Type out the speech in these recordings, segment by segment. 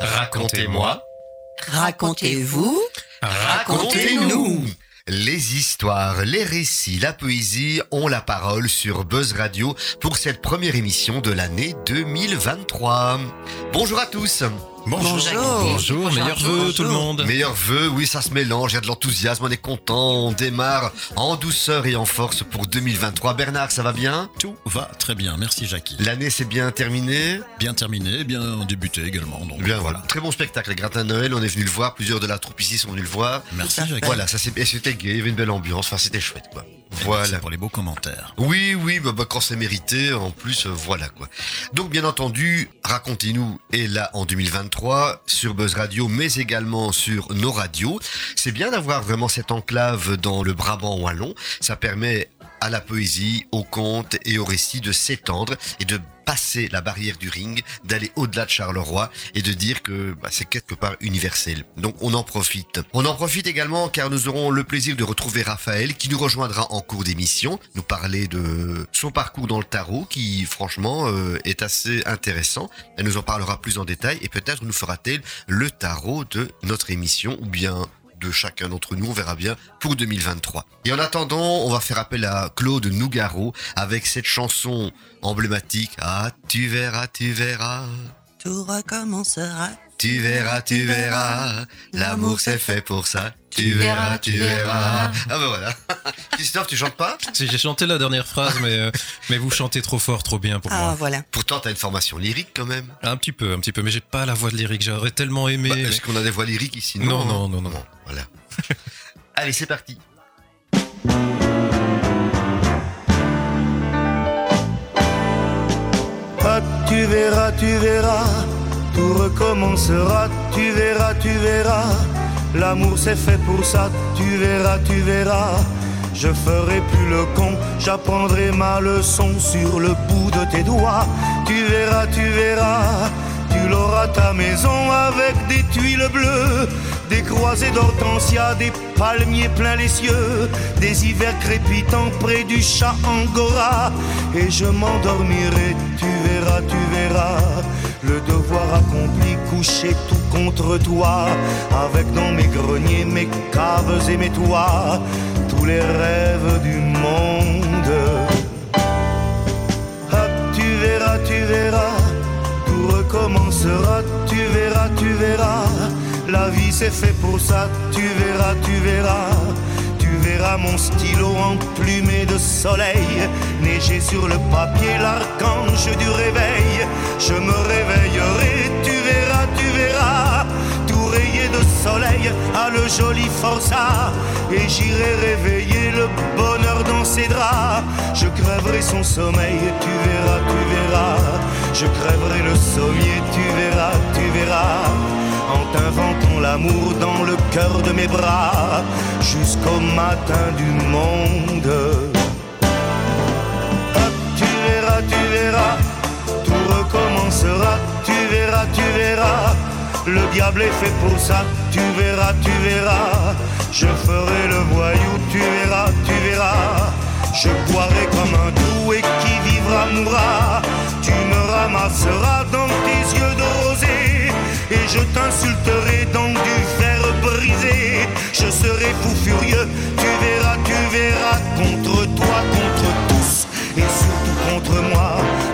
Racontez-moi. Racontez-vous. Racontez-nous. Les histoires, les récits, la poésie ont la parole sur Buzz Radio pour cette première émission de l'année 2023. Bonjour à tous. Bonjour. Bonjour, meilleurs vœux tout le monde. Meilleurs vœux, oui, ça se mélange, il y a de l'enthousiasme, on est content, on démarre en douceur et en force pour 2023. Bernard, ça va bien? Tout va très bien, merci Jackie. L'année s'est bien terminée? Bien terminé, bien débuté également. Donc Bien voilà. Très bon spectacle, les Gratin de Noël, on est venu le voir, plusieurs de la troupe ici sont venus le voir. Merci Jackie. Voilà, ça c'était gay, il y avait une belle ambiance, enfin c'était chouette quoi. Voilà. pour les beaux commentaires. Oui, oui, bah, bah, quand c'est mérité, en plus, euh, voilà quoi. Donc bien entendu, Racontez-nous est là en 2023 sur Buzz Radio, mais également sur nos radios. C'est bien d'avoir vraiment cette enclave dans le Brabant wallon. Ça permet à la poésie, au conte et au récit de s'étendre et de passer la barrière du ring, d'aller au-delà de Charleroi et de dire que bah, c'est quelque part universel. Donc on en profite. On en profite également car nous aurons le plaisir de retrouver Raphaël qui nous rejoindra en cours d'émission, nous parler de son parcours dans le tarot qui franchement euh, est assez intéressant. Elle nous en parlera plus en détail et peut-être nous fera-t-elle le tarot de notre émission ou bien de chacun d'entre nous, on verra bien pour 2023. Et en attendant, on va faire appel à Claude Nougaro avec cette chanson emblématique. Ah, tu verras, tu verras. Tout recommencera. Tu verras, tu verras, l'amour c'est fait pour ça. Tu verras, tu verras. Ah ben voilà. Christophe, tu chantes pas? Si, J'ai chanté la dernière phrase, mais, euh, mais vous chantez trop fort, trop bien pour Ah, moi. voilà. Pourtant, t'as une formation lyrique quand même. Un petit peu, un petit peu, mais j'ai pas la voix de lyrique. J'aurais tellement aimé. Bah, mais- Est-ce qu'on a des voix lyriques ici? Non, non, non, non. Bon, voilà. Allez, c'est parti. Ah, tu verras, tu verras, tout recommencera, tu verras, tu verras. L'amour c'est fait pour ça, tu verras, tu verras. Je ferai plus le con, j'apprendrai ma leçon sur le bout de tes doigts. Tu verras, tu verras, tu l'auras ta maison avec des tuiles bleues, des croisées d'hortensia, des palmiers pleins les cieux, des hivers crépitants près du chat angora. Et je m'endormirai, tu verras, tu verras, le devoir accompli, couché tout contre toi, avec dans mes greniers, mes caves et mes toits, tous les rêves du monde. Ah, tu verras, tu verras, tout recommencera, tu verras, tu verras. La vie c'est fait pour ça, tu verras, tu verras. Tu verras mon stylo emplumé de soleil, neiger sur le papier l'archange du réveil. Je me réveillerai, tu verras, tu verras. Tout rayé de soleil à le joli forçat, et j'irai réveiller le bonheur dans ses draps. Je crèverai son sommeil, tu verras, tu verras. Je crèverai le sommier, tu verras, tu verras. En t'inventant l'amour dans le cœur de mes bras, jusqu'au matin du monde. Tu verras, tu verras, tout recommencera, tu verras, tu verras. Le diable est fait pour ça, tu verras, tu verras. Je ferai le voyou, tu verras, tu verras. Je boirai comme un doux et qui vivra mourra. Tu me ramasseras dans tes yeux de et je t'insulterai dans du fer brisé. Je serai fou furieux, tu verras, tu verras contre toi, contre tous et surtout contre moi.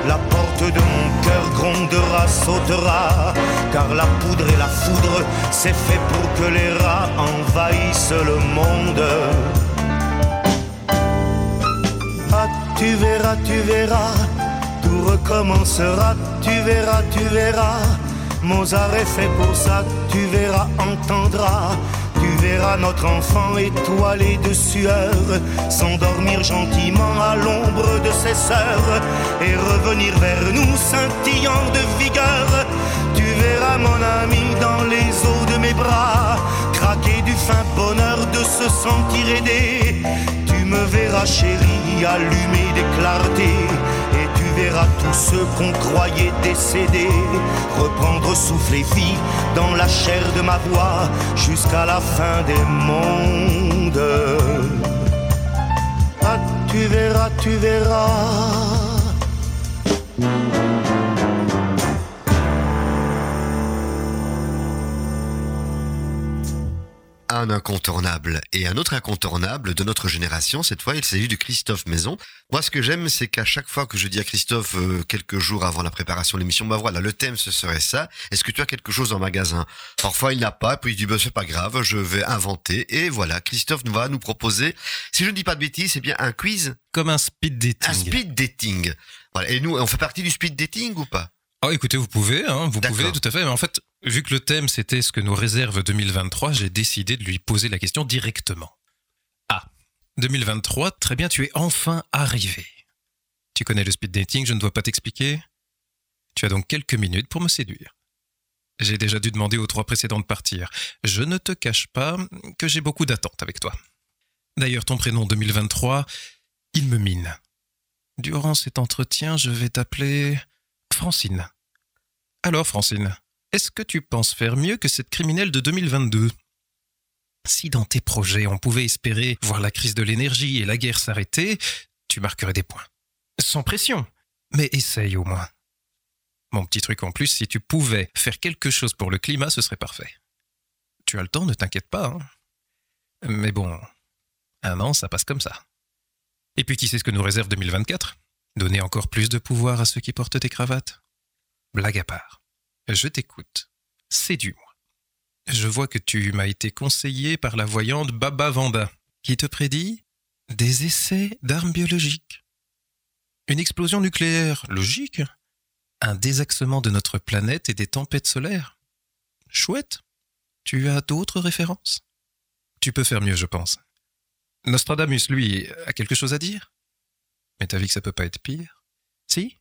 La porte de mon cœur grondera, sautera, car la poudre et la foudre, c'est fait pour que les rats envahissent le monde. Ah, tu verras, tu verras, tout recommencera, tu verras, tu verras. Mozart est fait pour ça, tu verras, entendras. Tu verras notre enfant étoilé de sueur s'endormir gentiment à l'ombre de ses sœurs et revenir vers nous scintillant de vigueur. Tu verras mon ami dans les eaux de mes bras craquer du fin bonheur de se sentir aidé. Tu me verras chérie allumer des clartés verras tous ceux qu'on croyait décédés reprendre souffle et vie dans la chair de ma voix jusqu'à la fin des mondes. Ah, tu verras, tu verras. Un incontournable. Et un autre incontournable de notre génération, cette fois, il s'agit de Christophe Maison. Moi, ce que j'aime, c'est qu'à chaque fois que je dis à Christophe, euh, quelques jours avant la préparation de l'émission, bah voilà, le thème, ce serait ça. Est-ce que tu as quelque chose en magasin? Parfois, il n'a pas, puis il dit, bah, c'est pas grave, je vais inventer. Et voilà, Christophe va nous proposer, si je ne dis pas de bêtises, c'est bien un quiz, Comme un speed dating. un speed dating. Voilà. Et nous, on fait partie du speed dating ou pas? Oh, écoutez, vous pouvez, hein, vous pouvez, tout à fait. Mais en fait, vu que le thème c'était ce que nous réserve 2023, j'ai décidé de lui poser la question directement. Ah, 2023, très bien, tu es enfin arrivé. Tu connais le speed dating, je ne dois pas t'expliquer. Tu as donc quelques minutes pour me séduire. J'ai déjà dû demander aux trois précédents de partir. Je ne te cache pas que j'ai beaucoup d'attentes avec toi. D'ailleurs, ton prénom 2023, il me mine. Durant cet entretien, je vais t'appeler Francine. Alors, Francine, est-ce que tu penses faire mieux que cette criminelle de 2022 Si dans tes projets on pouvait espérer voir la crise de l'énergie et la guerre s'arrêter, tu marquerais des points. Sans pression, mais essaye au moins. Mon petit truc en plus, si tu pouvais faire quelque chose pour le climat, ce serait parfait. Tu as le temps, ne t'inquiète pas. hein. Mais bon, un an, ça passe comme ça. Et puis qui sait ce que nous réserve 2024 Donner encore plus de pouvoir à ceux qui portent des cravates? Blague à part. Je t'écoute. Séduis-moi. Je vois que tu m'as été conseillé par la voyante Baba Vanda, qui te prédit des essais d'armes biologiques. Une explosion nucléaire, logique? Un désaxement de notre planète et des tempêtes solaires? Chouette. Tu as d'autres références? Tu peux faire mieux, je pense. Nostradamus, lui, a quelque chose à dire? Mais t'as vu que ça peut pas être pire Si?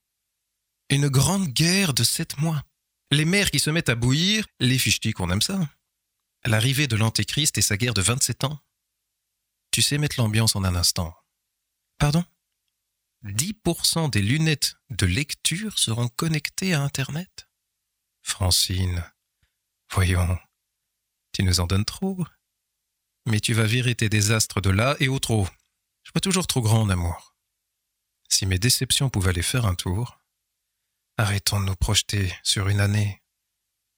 Une grande guerre de sept mois. Les mers qui se mettent à bouillir, les fichtis qu'on aime ça. L'arrivée de l'Antéchrist et sa guerre de 27 ans. Tu sais mettre l'ambiance en un instant. Pardon? 10% des lunettes de lecture seront connectées à Internet? Francine, voyons, tu nous en donnes trop. Mais tu vas virer tes désastres de là et au trop. Je pas toujours trop grand en amour. Si mes déceptions pouvaient aller faire un tour, arrêtons de nous projeter sur une année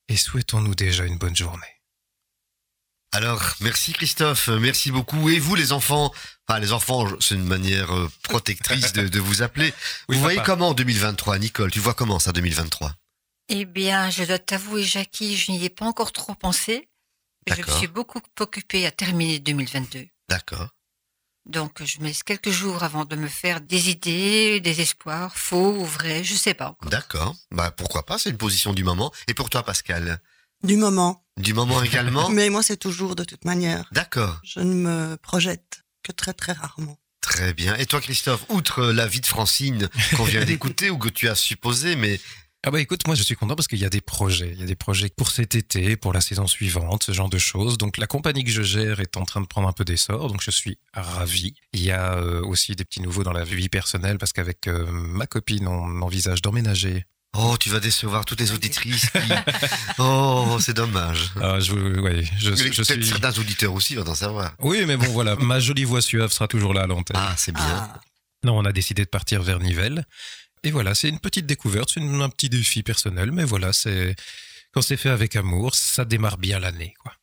et souhaitons-nous déjà une bonne journée. Alors, merci Christophe, merci beaucoup. Et vous les enfants, enfin les enfants, c'est une manière euh, protectrice de, de vous appeler. Oui, vous voyez comment 2023, Nicole? Tu vois comment ça 2023 Eh bien, je dois t'avouer, Jackie, je n'y ai pas encore trop pensé. Je me suis beaucoup occupée à terminer 2022. D'accord. Donc, je me laisse quelques jours avant de me faire des idées, des espoirs, faux ou vrais, je sais pas encore. D'accord. Bah pourquoi pas, c'est une position du moment. Et pour toi Pascal? Du moment. Du moment également Mais moi, c'est toujours de toute manière. D'accord. Je ne me projette que très très rarement. Très bien. Et toi Christophe, outre la vie de Francine qu'on vient d'écouter ou que tu as supposé, mais Ah bah écoute, moi je suis content parce qu'il y a des projets. Il y a des projets pour cet été, pour la saison suivante, ce genre de choses. Donc la compagnie que je gère est en train de prendre un peu d'essor, donc je suis ravi. Il y a euh, aussi des petits nouveaux dans la vie personnelle parce qu'avec euh, ma copine, on envisage d'emménager. oh, tu vas décevoir toutes les auditrices. qui- Oh, c'est dommage. Ah, je, ouais, je, je Peut-être suis... certains auditeurs aussi vont en savoir. Oui, mais bon, voilà, ma jolie voix suave sera toujours là à l'antenne. Ah, c'est bien. Ah, Non, on a décidé de partir vers Nivelles. Et voilà, c'est une petite découverte, c'est un petit défi personnel, mais voilà, c'est quand c'est fait avec amour, ça démarre bien l'année, quoi.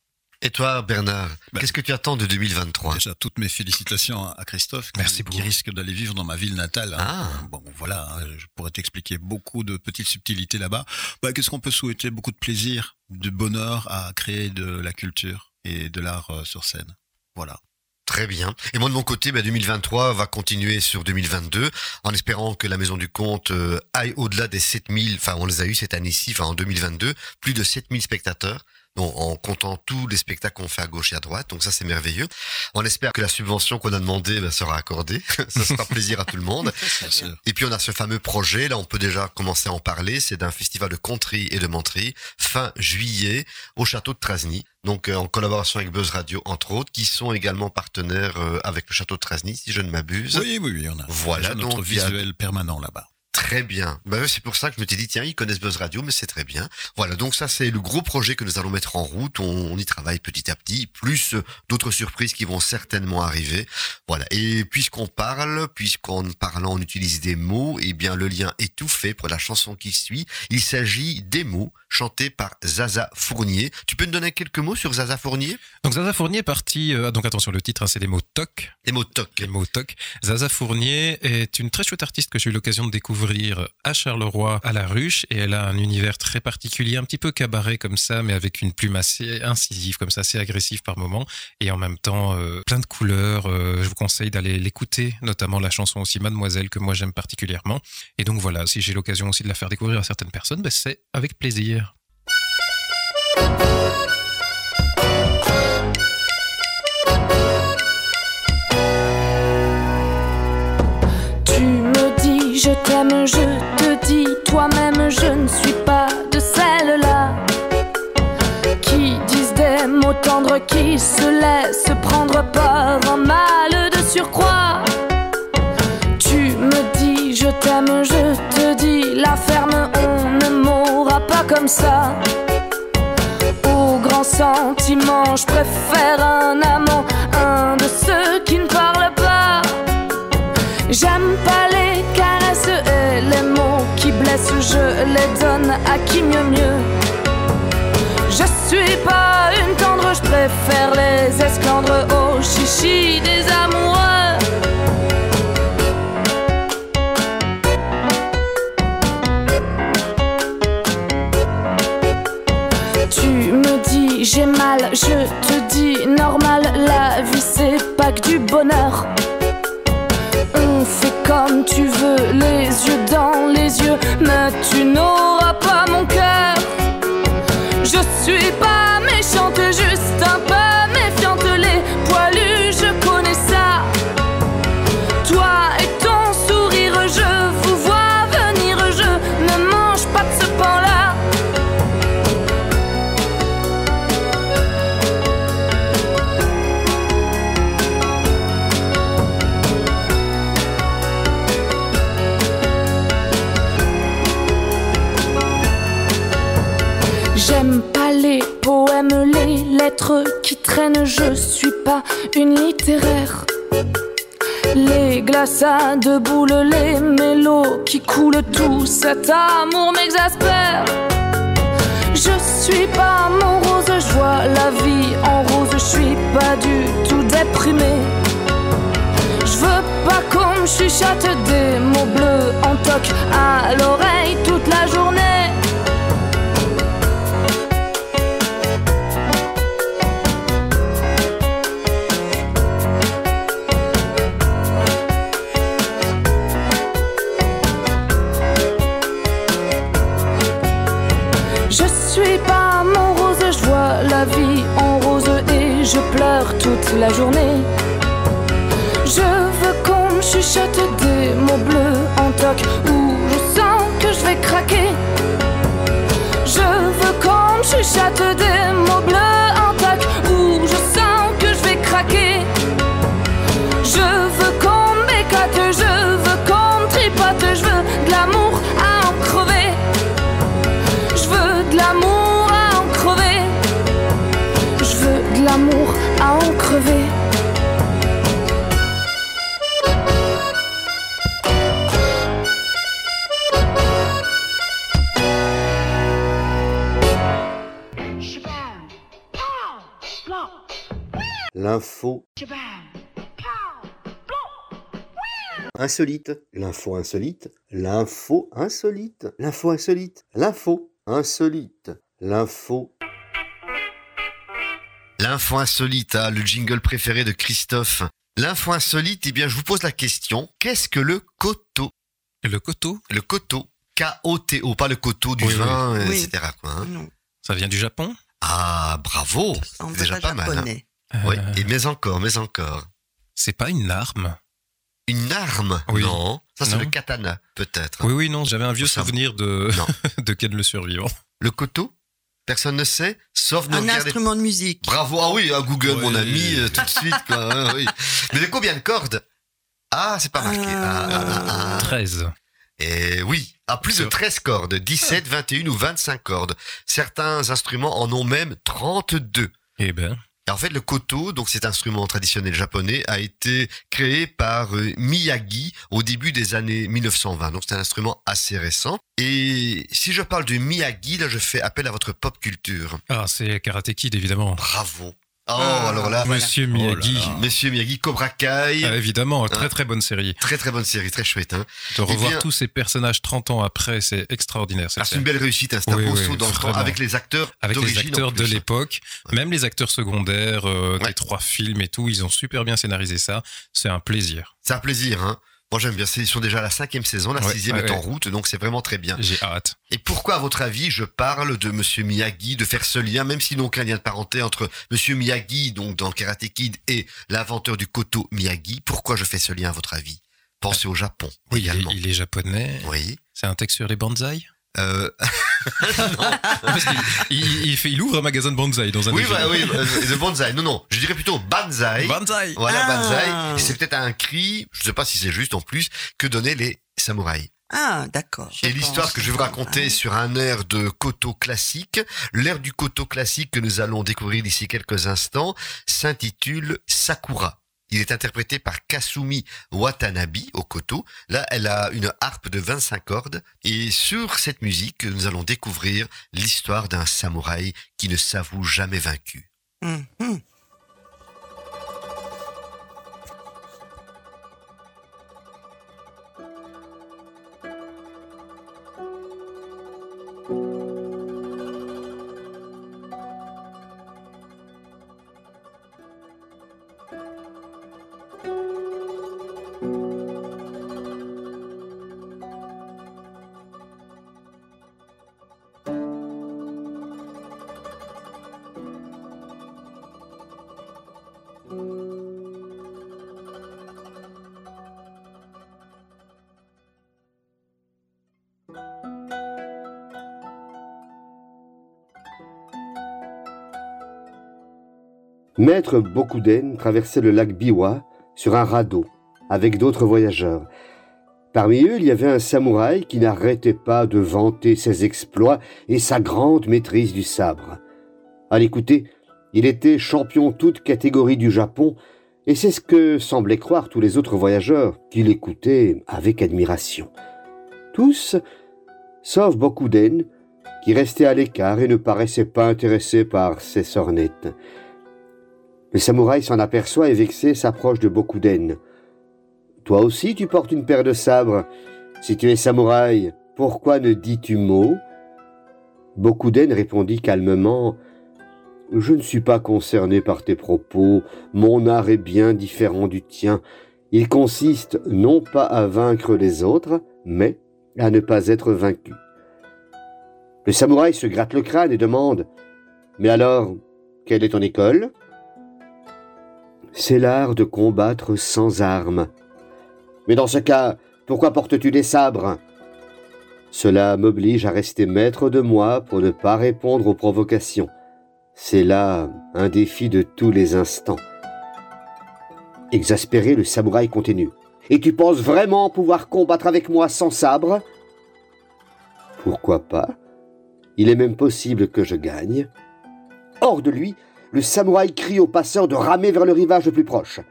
Et toi Bernard, Bah, qu'est-ce que tu attends de 2023 Déjà, toutes mes félicitations à Christophe, qui, Merci beaucoup. qui risque d'aller vivre dans ma ville natale. hein. Ah. Bon, voilà, je pourrais t'expliquer beaucoup de petites subtilités là-bas. Bah, Qu'est-ce qu'on peut souhaiter? Beaucoup de plaisir, de bonheur à créer de la culture et de l'art euh, sur scène. Voilà. Très bien. Et moi de mon côté, bah, 2023 va continuer sur 2022 en espérant que la Maison du Comte euh, aille au-delà des 7000, enfin on les a eu cette année-ci, enfin en 2022, plus de 7000 spectateurs. En comptant tous les spectacles qu'on fait à gauche et à droite, donc ça c'est merveilleux. On espère que la subvention qu'on a demandée bah, sera accordée. ça sera plaisir à tout le monde. Et puis on a ce fameux projet, là on peut déjà commencer à en parler, c'est d'un festival de conterie et de menterie, fin juillet, au château de Trasny, donc euh, en collaboration avec Buzz Radio entre autres, qui sont également partenaires euh, avec le château de Trasny, si je ne m'abuse. Oui, oui, oui, on a Voilà, notre donc, a- visuel permanent là-bas. Très bien. Bah, ouais, c'est pour ça que je me suis dit, tiens, ils connaissent Buzz Radio, mais c'est très bien. Voilà, donc ça, c'est le gros projet que nous allons mettre en route. On, on y travaille petit à petit, plus euh, d'autres surprises qui vont certainement arriver. Voilà. Et puisqu'on parle, puisqu'en parlant, on utilise des mots, eh bien, le lien est tout fait pour la chanson qui suit. Il s'agit des mots chantés par Zaza Fournier. Tu peux nous donner quelques mots sur Zaza Fournier? Donc Zaza Fournier est parti, euh, donc attention le titre, hein, c'est les mots TOC. Les mots toc. Les mots TOC. Zaza Fournier est une très chouette artiste que j'ai eu l'occasion de découvrir à Charleroi, à la Ruche, et elle a un univers très particulier, un petit peu cabaret comme ça, mais avec une plume assez incisive, comme ça, assez agressive par moment, et en même temps euh, plein de couleurs. Euh, je vous conseille d'aller l'écouter, notamment la chanson aussi Mademoiselle que moi j'aime particulièrement. Et donc voilà, si j'ai l'occasion aussi de la faire découvrir à certaines personnes, ben, c'est avec plaisir. Je t'aime, je te dis toi-même je ne suis pas de celles-là qui disent des mots tendres qui se laissent prendre par un mal de surcroît. Tu me dis je t'aime, je te dis la ferme, on ne mourra pas comme ça. Au grand sentiment, je préfère un amant, un de ceux qui ne parlent pas. J'aime pas les je les donne à qui mieux mieux? Je suis pas une tendre, je préfère les esclandres au chichi des amoureux. Tu me dis j'ai mal, je te dis normal, la vie c'est pas que du bonheur. On fait comme tu veux, les yeux dans les yeux, mais tu n'auras pas mon cœur. Je suis pas je suis pas une littéraire. Les glaçades boules, les mélos qui coulent, tout cet amour m'exaspère. Je suis pas mon rose, je vois la vie en rose, je suis pas du tout déprimée. Je veux pas qu'on me chuchote des mots bleus en toc à l'oreille toute la journée. Je pleure toute la journée. Je veux qu'on me chuchote des mots bleus en toc où je sens que je vais craquer. Je veux qu'on me chuchote insolite, l'info insolite, l'info insolite, l'info insolite, l'info insolite, l'info L'info insolite, hein, le jingle préféré de Christophe. L'info insolite, eh bien, je vous pose la question. Qu'est-ce que le coteau? Le coteau, Le coteau. K-O-T-O, pas le coteau du Oui, vin, Oui. etc. Quoi, hein. Non, ça vient du Japon? Ah, bravo ça C'est déjà pas mal. hein. japonais. Oui, Euh, et mais encore, mais encore. C'est pas une arme Une arme? Oui. Non, ça c'est le katana, peut-être. Oui, oui, non, j'avais un vieux Ça- souvenir de, de Ken le survivant. Le coteau? Personne ne sait, sauf nos Un instrument de musique. Bravo, ah oui, à Google, Oui. mon ami, euh, tout de suite, quoi. hein, oui. Mais de combien de cordes? Ah, c'est pas marqué. Euh, Ah, ah, ah, ah. 13. Et oui, à plus de Sur- 13 cordes, 17, 21 ou 25 cordes. Certains instruments en ont même 32. Eh ben, Et en fait, le koto, donc cet instrument traditionnel japonais, a été créé par euh, Miyagi au début des années 1920. Donc c'est un instrument assez récent. Et si je parle de Miyagi, là, je fais appel à votre pop culture. ah, c'est Karate Kid, évidemment. Bravo. Oh, Ah, alors là, Monsieur Miyagi. Oh là là. Monsieur Miyagi, Cobra Kai, Ah, évidemment, très Hein très bonne série. très très bonne série, très chouette. Hein. De revoir bien- tous ces personnages 30 ans après, c'est extraordinaire. Ah, c'est une belle réussite, hein. c'est un Oui, beau oui, saut dans le temps avec les acteurs Avec les acteurs de l'époque, même les acteurs secondaires euh, Ouais. des trois films et tout, ils ont super bien scénarisé ça. C'est un plaisir. C'est un plaisir. Hein. Moi j'aime bien, C'est- ils sont déjà à la cinquième saison, la Ouais, sixième ouais, est en route, donc c'est vraiment très bien. J'ai hâte. Et pourquoi, à votre avis, je parle de Monsieur Miyagi, de faire ce lien, même s'ils n'ont aucun lien de parenté entre Monsieur Miyagi, donc dans Karate Kid, et l'inventeur du koto Miyagi Pourquoi je fais ce lien, à votre avis? Pensez au Japon Oui, il est, également. il est japonais. Oui. C'est un texte sur les bonsaïs Euh, Parce qu'il il, il fait, il ouvre un magasin de bonsaï dans un oui, bah, oui, euh, de bonsaï. Non, non, je dirais plutôt banzai. Bonsaï Voilà, Ah. banzai. C'est peut-être un cri, je ne sais pas si c'est juste en plus, que donnaient les samouraïs. Ah, d'accord. Et l'histoire que je vais vous raconter sur un air de koto classique, l'air du koto classique que nous allons découvrir d'ici quelques instants, s'intitule Sakura. Il est interprété par Kasumi Watanabe au koto. Là, elle a une harpe de 25 cordes. Et sur cette musique, nous allons découvrir l'histoire d'un samouraï qui ne s'avoue jamais vaincu. Mhm. Maître Bokuden traversait le lac Biwa sur un radeau avec d'autres voyageurs. Parmi eux, il y avait un samouraï qui n'arrêtait pas de vanter ses exploits et sa grande maîtrise du sabre. À l'écouter, il était champion toute catégorie du Japon, et c'est ce que semblaient croire tous les autres voyageurs qui l'écoutaient avec admiration. Tous, sauf Bokuden, qui restait à l'écart et ne paraissait pas intéressé par ses sornettes. Le samouraï s'en aperçoit et vexé s'approche de Bokuden. Toi aussi tu portes une paire de sabres. Si tu es samouraï, pourquoi ne dis-tu mot? Bokuden répondit calmement Je ne suis pas concerné par tes propos, mon art est bien différent du tien. Il consiste non pas à vaincre les autres, mais à ne pas être vaincu. Le samouraï se gratte le crâne et demande Mais alors, quelle est ton école? C'est l'art de combattre sans armes. Mais dans ce cas, pourquoi portes-tu des sabres? Cela m'oblige à rester maître de moi pour ne pas répondre aux provocations. C'est là un défi de tous les instants. Exaspéré, le samouraï continue. Et tu penses vraiment pouvoir combattre avec moi sans sabre? Pourquoi pas? Il est même possible que je gagne. Hors de lui, le samouraï crie aux passeurs de ramer vers le rivage le plus proche.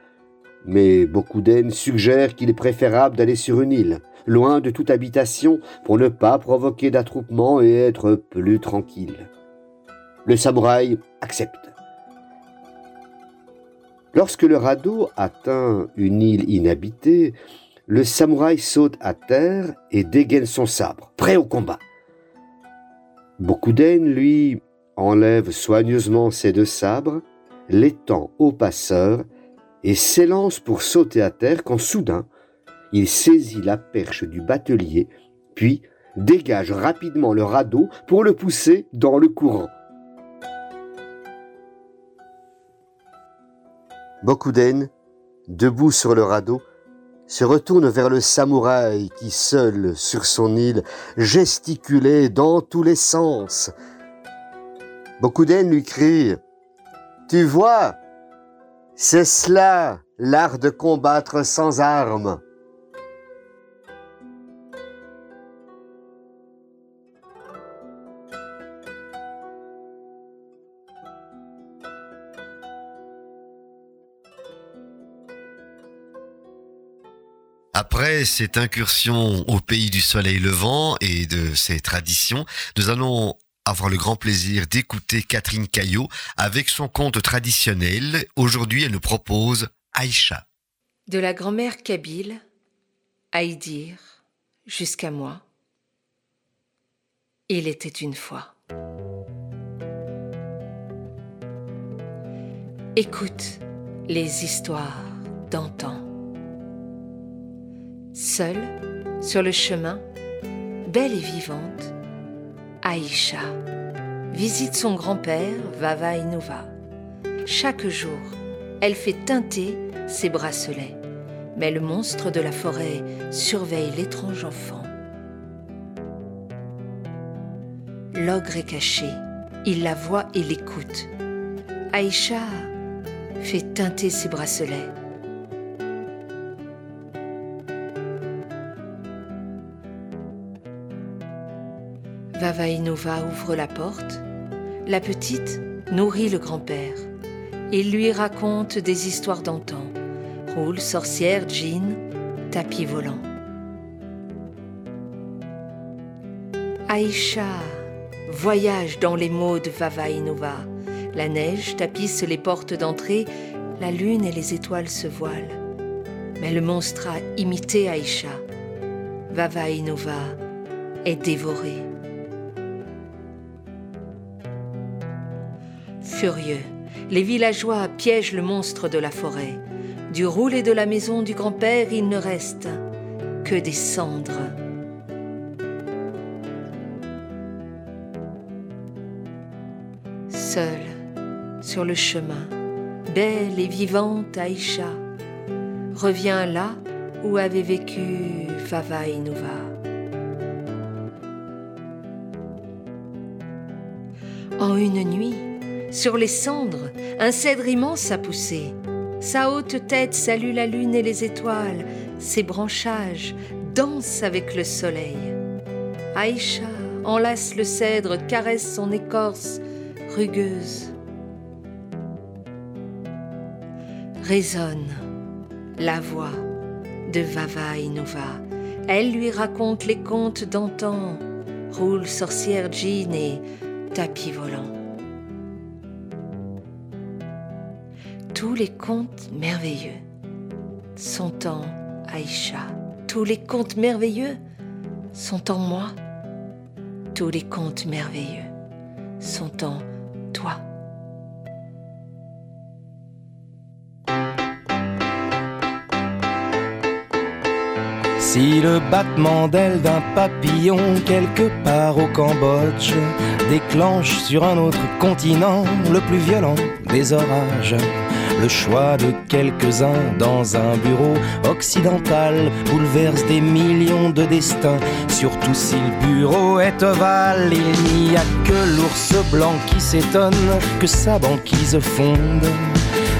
Mais Bokuden suggère qu'il est préférable d'aller sur une île, loin de toute habitation, pour ne pas provoquer d'attroupement et être plus tranquille. Le samouraï accepte. Lorsque le radeau atteint une île inhabitée, le samouraï saute à terre et dégaine son sabre, prêt au combat. Bokuden, lui, enlève soigneusement ses deux sabres, les tend au passeur et s'élance pour sauter à terre quand soudain, il saisit la perche du batelier, puis dégage rapidement le radeau pour le pousser dans le courant. Bokuden, debout sur le radeau, se retourne vers le samouraï qui, seul sur son île, gesticulait dans tous les sens. Beaucoup d'elles lui crient, Tu vois, c'est cela l'art de combattre sans armes. Après cette incursion au pays du soleil levant et de ses traditions, nous allons avoir le grand plaisir d'écouter Catherine Caillot avec son conte traditionnel. Aujourd'hui, elle nous propose Aïcha. De la grand-mère kabyle, Aïdir, jusqu'à moi, il était une fois. Écoute les histoires d'antan. Seule, sur le chemin, belle et vivante, Aïcha visite son grand-père Vava Inouva. Chaque jour, elle fait teinter ses bracelets, mais le monstre de la forêt surveille l'étrange enfant. L'ogre est caché, il la voit et l'écoute. Aïcha fait teinter ses bracelets. Vavainova ouvre la porte. La petite nourrit le grand-père. Il lui raconte des histoires d'antan. Roule, sorcière, djinn, tapis volant. Aïcha voyage dans les mots de Vavainova. La neige tapisse les portes d'entrée, la lune et les étoiles se voilent. Mais le monstre a imité Aïcha. Vavainova est dévoré. Les villageois piègent le monstre de la forêt. Du roulet de la maison du grand-père, il ne reste que des cendres. Seule, sur le chemin, belle et vivante Aïcha revient là où avait vécu Fava Inouva. En une nuit, sur les cendres, un cèdre immense a poussé. Sa haute tête salue la lune et les étoiles. Ses branchages dansent avec le soleil. Aïcha enlace le cèdre, caresse son écorce rugueuse. Résonne la voix de Vava Inouva. Elle lui raconte les contes d'antan, roule sorcière jean et tapis volant. Tous les contes merveilleux sont en Aïcha. Tous les contes merveilleux sont en moi. Tous les contes merveilleux sont en toi. Si le battement d'aile d'un papillon quelque part au Cambodge déclenche sur un autre continent le plus violent des orages, le choix de quelques-uns dans un bureau occidental bouleverse des millions de destins, surtout si le bureau est ovale. Il n'y a que l'ours blanc qui s'étonne que sa banquise fonde.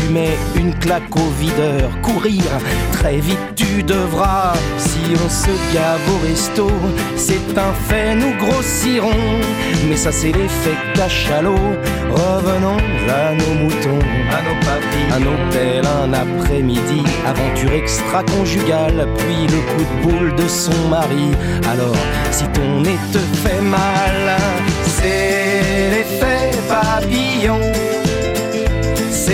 tu mets une claque au videur. Courir, très vite tu devras. Si on se gave au resto, c'est un fait, nous grossirons. Mais ça, c'est l'effet cachalot. Revenons à nos moutons, à nos papilles, un hôtel, un après-midi, aventure extra-conjugale, puis le coup de boule de son mari. Alors, si ton nez te fait mal, c'est l'effet papillon.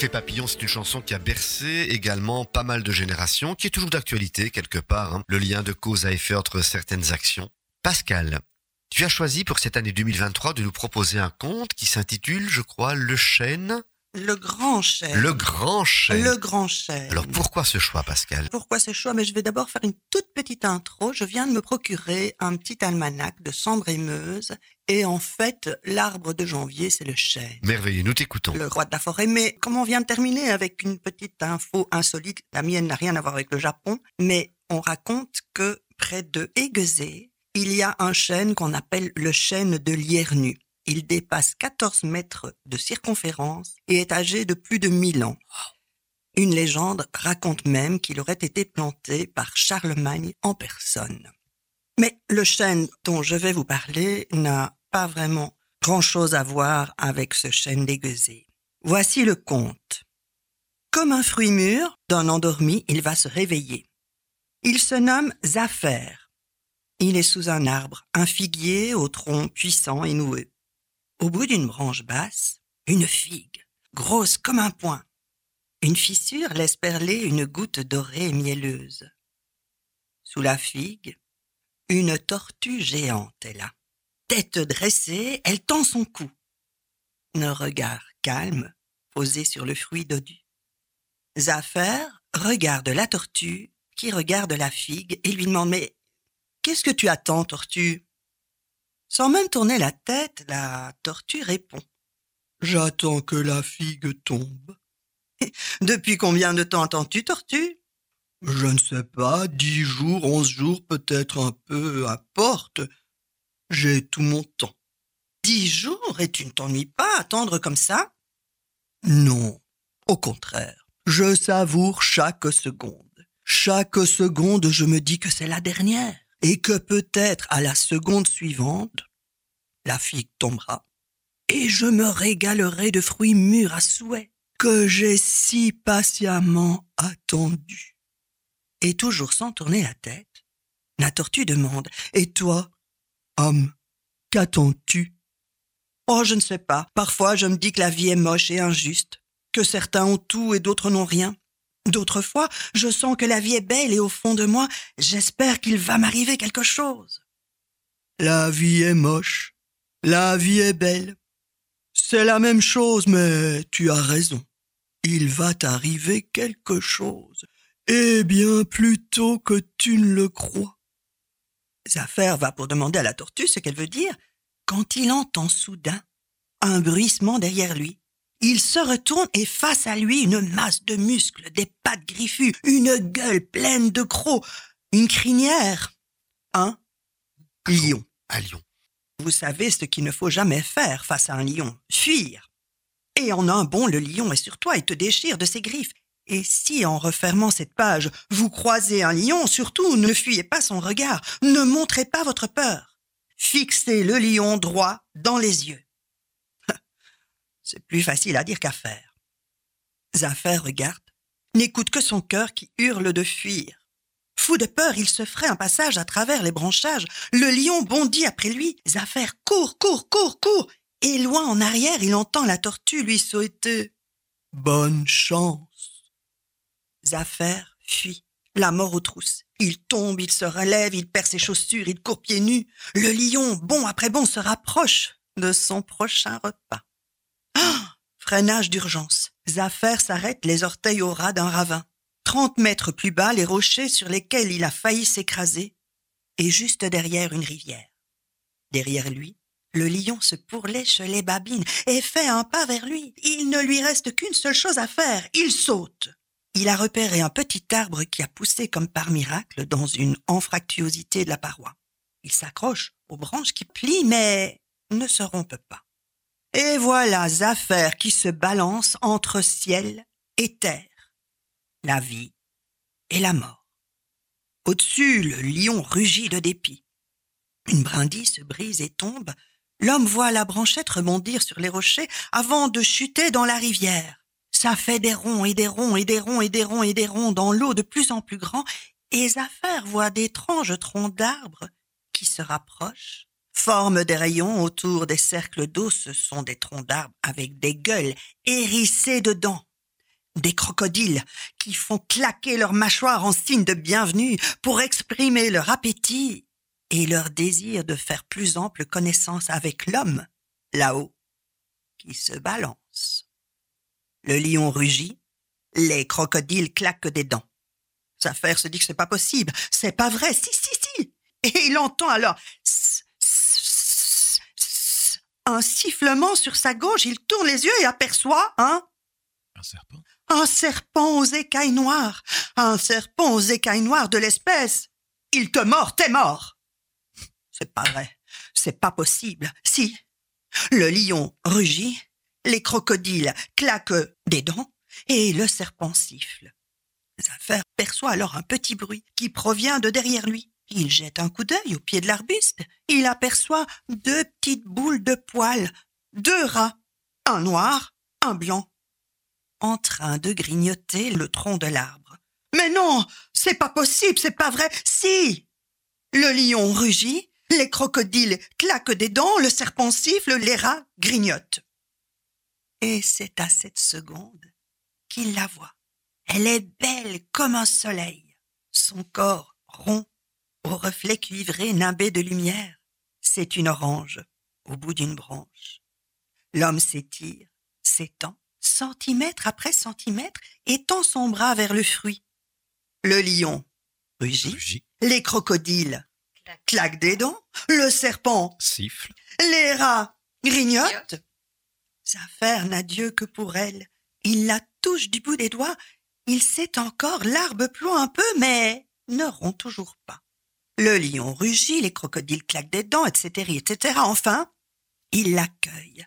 L'effet papillon, c'est une chanson qui a bercé également pas mal de générations, qui est toujours d'actualité quelque part, hein. le lien de cause à effet entre certaines actions. Pascal, tu as choisi pour cette année 2023 de nous proposer un conte qui s'intitule, je crois, Le chêne. Le grand chêne. Le grand chêne. Le grand chêne. Alors pourquoi ce choix, Pascal? Pourquoi ce choix? Mais je vais d'abord faire une toute petite intro. Je viens de me procurer un petit almanach de Sambre et Meuse. Et en fait, l'arbre de janvier, c'est le chêne. Merveilleux, nous t'écoutons. Le roi de la forêt. Mais comme on vient de terminer avec une petite info insolite, la mienne n'a rien à voir avec le Japon, mais on raconte que près de Aiguezé, il y a un chêne qu'on appelle le chêne de Liernu. Il dépasse 14 mètres de circonférence et est âgé de plus de 1000 ans. Une légende raconte même qu'il aurait été planté par Charlemagne en personne. Mais le chêne dont je vais vous parler n'a pas vraiment grand-chose à voir avec ce chêne dégueusé. Voici le conte. Comme un fruit mûr, d'un endormi, il va se réveiller. Il se nomme Zaffer. Il est sous un arbre, un figuier au tronc puissant et noueux. Au bout d'une branche basse, une figue, grosse comme un poing. Une fissure laisse perler une goutte dorée et mielleuse. Sous la figue, une tortue géante est là. Tête dressée, elle tend son cou. Un regard calme posé sur le fruit dodu. Zaffer regarde la tortue qui regarde la figue et lui demande Mais qu'est-ce que tu attends, tortue? Sans même tourner la tête, la tortue répond J'attends que la figue tombe. Depuis combien de temps attends-tu, tortue? Je ne sais pas, dix jours, onze jours, peut-être un peu, importe. J'ai tout mon temps. Dix jours et tu ne t'ennuies pas à attendre comme ça? Non, au contraire. Je savoure chaque seconde. Chaque seconde, je me dis que c'est la dernière et que peut-être à la seconde suivante, la figue tombera et je me régalerai de fruits mûrs à souhait que j'ai si patiemment attendu. Et toujours sans tourner la tête, la tortue demande Et toi, qu'attends-tu Oh, je ne sais pas. Parfois, je me dis que la vie est moche et injuste, que certains ont tout et d'autres n'ont rien. D'autres fois, je sens que la vie est belle et au fond de moi, j'espère qu'il va m'arriver quelque chose. La vie est moche, la vie est belle. C'est la même chose, mais tu as raison. Il va t'arriver quelque chose, et bien plus tôt que tu ne le crois. Zaffer va pour demander à la tortue ce qu'elle veut dire, quand il entend soudain un bruissement derrière lui. Il se retourne et face à lui une masse de muscles, des pattes griffues, une gueule pleine de crocs, une crinière, un lion. Un lion. Vous savez ce qu'il ne faut jamais faire face à un lion, fuir. Et en un bond, le lion est sur toi et te déchire de ses griffes. Et si, en refermant cette page, vous croisez un lion, surtout ne fuyez pas son regard, ne montrez pas votre peur. Fixez le lion droit dans les yeux. C'est plus facile à dire qu'à faire. Zaffer regarde, n'écoute que son cœur qui hurle de fuir. Fou de peur, il se ferait un passage à travers les branchages. Le lion bondit après lui. Zaffer court, court, court, court. Et loin en arrière, il entend la tortue lui souhaiter Bonne chance. Zaffer fuit, la mort aux trousses. Il tombe, il se relève, il perd ses chaussures, il court pieds nus. Le lion, bon après bon, se rapproche de son prochain repas. Ah Freinage d'urgence. Zaffer s'arrête les orteils au ras d'un ravin. Trente mètres plus bas, les rochers sur lesquels il a failli s'écraser, et juste derrière une rivière. Derrière lui, le lion se pourlèche les babines et fait un pas vers lui. Il ne lui reste qu'une seule chose à faire, il saute. Il a repéré un petit arbre qui a poussé comme par miracle dans une anfractuosité de la paroi. Il s'accroche aux branches qui plient mais ne se rompent pas. Et voilà Zaffer qui se balance entre ciel et terre, la vie et la mort. Au-dessus, le lion rugit de dépit. Une brindille se brise et tombe. L'homme voit la branchette rebondir sur les rochers avant de chuter dans la rivière. Ça fait des ronds et des ronds et des ronds et des ronds et des ronds dans l'eau de plus en plus grand, et Zaffer voit d'étranges troncs d'arbres qui se rapprochent forment des rayons autour des cercles d'eau. Ce sont des troncs d'arbres avec des gueules hérissées de dents. Des crocodiles qui font claquer leurs mâchoires en signe de bienvenue pour exprimer leur appétit et leur désir de faire plus ample connaissance avec l'homme, là-haut, qui se balance. Le lion rugit, les crocodiles claquent des dents. Safer se dit que c'est pas possible, c'est pas vrai, si, si, si. Et il entend alors un sifflement sur sa gauche, il tourne les yeux et aperçoit un... Un serpent Un serpent aux écailles noires. Un serpent aux écailles noires de l'espèce. Il te mord, t'es mort. C'est pas vrai. C'est pas possible. Si. Le lion rugit, les crocodiles claquent des dents et le serpent siffle. Zaffer perçoit alors un petit bruit qui provient de derrière lui. Il jette un coup d'œil au pied de l'arbuste. Il aperçoit deux petites boules de poils, deux rats, un noir, un blanc, en train de grignoter le tronc de l'arbre. Mais non, c'est pas possible, c'est pas vrai. Si! Le lion rugit, les crocodiles claquent des dents, le serpent siffle, les rats grignotent. Et c'est à cette seconde qu'il la voit. Elle est belle comme un soleil. Son corps rond au reflet cuivré nimbé de lumière. C'est une orange au bout d'une branche. L'homme s'étire, s'étend, centimètre après centimètre, et tend son bras vers le fruit. Le lion rugit, les crocodiles claquent des dents, le serpent siffle, les rats grignotent. Sa n'a Dieu que pour elle. Il la touche du bout des doigts. Il sait encore, l'arbre ploie un peu, mais ne rompt toujours pas. Le lion rugit, les crocodiles claquent des dents, etc., etc. Enfin, il l'accueille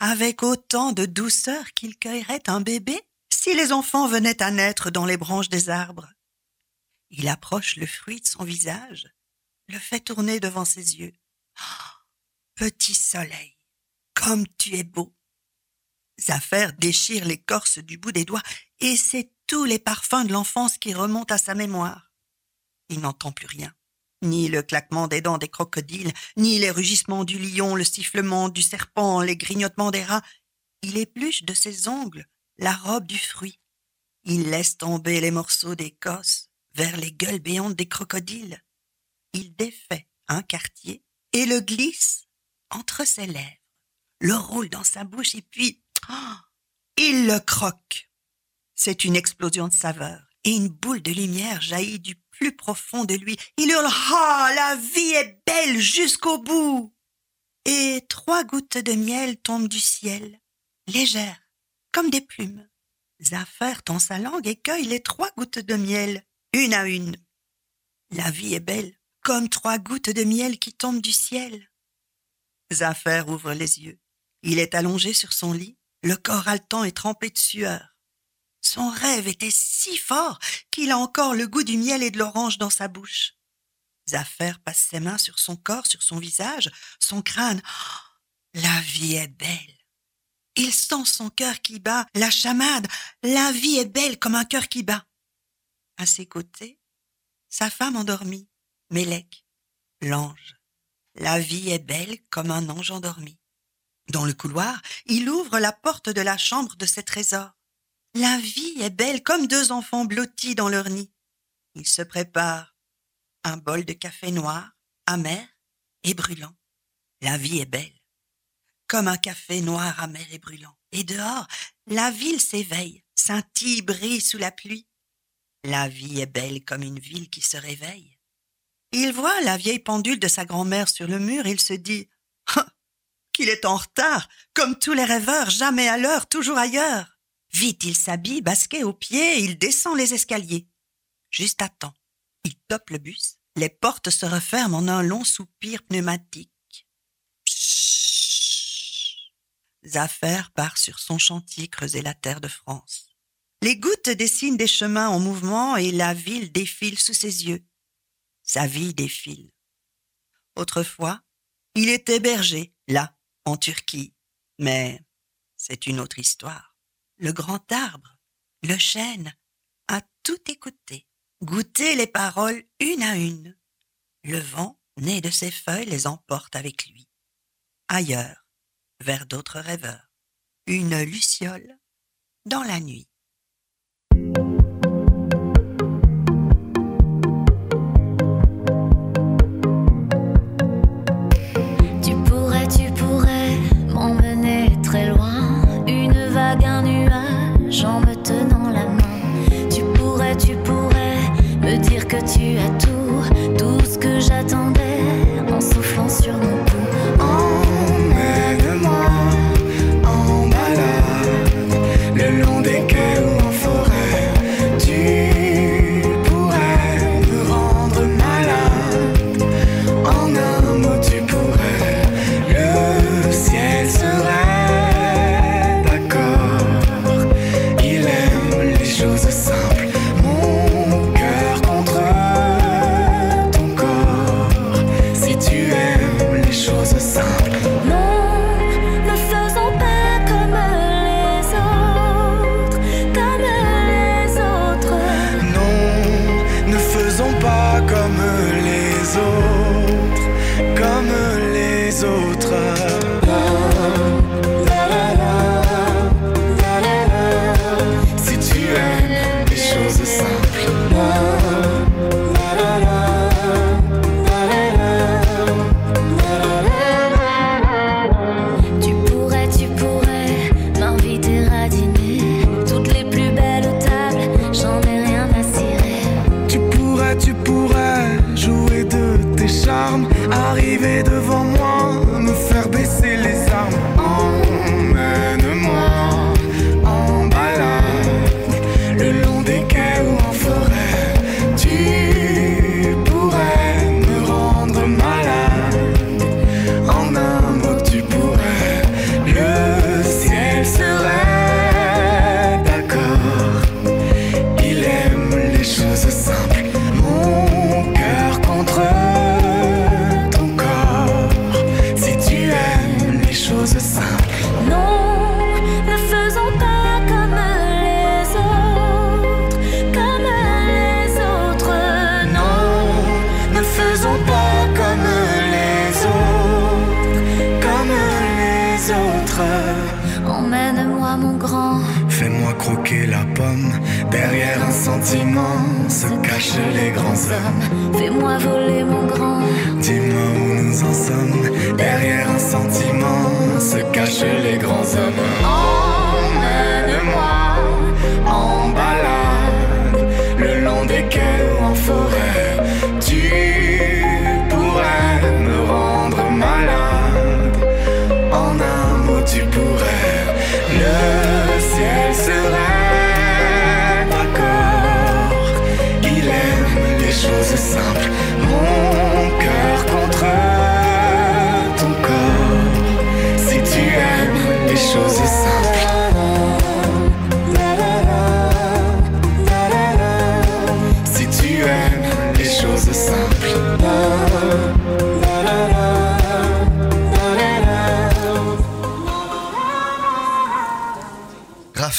avec autant de douceur qu'il cueillerait un bébé si les enfants venaient à naître dans les branches des arbres. Il approche le fruit de son visage, le fait tourner devant ses yeux. Oh, petit soleil, comme tu es beau. Zaffer déchire l'écorce du bout des doigts et c'est tous les parfums de l'enfance qui remontent à sa mémoire. Il n'entend plus rien ni le claquement des dents des crocodiles, ni les rugissements du lion, le sifflement du serpent, les grignotements des rats. Il épluche de ses ongles la robe du fruit. Il laisse tomber les morceaux d'écosse vers les gueules béantes des crocodiles. Il défait un quartier et le glisse entre ses lèvres, le roule dans sa bouche et puis il le croque. C'est une explosion de saveur et une boule de lumière jaillit du plus profond de lui. Il hurle Ah, la vie est belle jusqu'au bout. Et trois gouttes de miel tombent du ciel, légères, comme des plumes. Zaffer tend sa langue et cueille les trois gouttes de miel, une à une. La vie est belle, comme trois gouttes de miel qui tombent du ciel. Zaffer ouvre les yeux. Il est allongé sur son lit, le corps haletant et trempé de sueur. Son rêve était si fort qu'il a encore le goût du miel et de l'orange dans sa bouche. Zaffer passe ses mains sur son corps, sur son visage, son crâne. Oh, la vie est belle. Il sent son cœur qui bat, la chamade. La vie est belle comme un cœur qui bat. À ses côtés, sa femme endormie, Mélec, l'ange. La vie est belle comme un ange endormi. Dans le couloir, il ouvre la porte de la chambre de ses trésors. La vie est belle comme deux enfants blottis dans leur nid. Ils se préparent un bol de café noir, amer et brûlant. La vie est belle, comme un café noir, amer et brûlant. Et dehors, la ville s'éveille, scintille, brille sous la pluie. La vie est belle comme une ville qui se réveille. Il voit la vieille pendule de sa grand-mère sur le mur il se dit qu'il est en retard, comme tous les rêveurs, jamais à l'heure, toujours ailleurs. Vite, il s'habille, basquet aux pieds, il descend les escaliers. Juste à temps, il tope le bus, les portes se referment en un long soupir pneumatique. Zaffaire part sur son chantier creuser la terre de France. Les gouttes dessinent des chemins en mouvement et la ville défile sous ses yeux. Sa vie défile. Autrefois, il était berger, là, en Turquie. Mais c'est une autre histoire. Le grand arbre, le chêne, a tout écouté, goûté les paroles une à une. Le vent, né de ses feuilles, les emporte avec lui. Ailleurs, vers d'autres rêveurs. Une luciole dans la nuit. Tu as tout,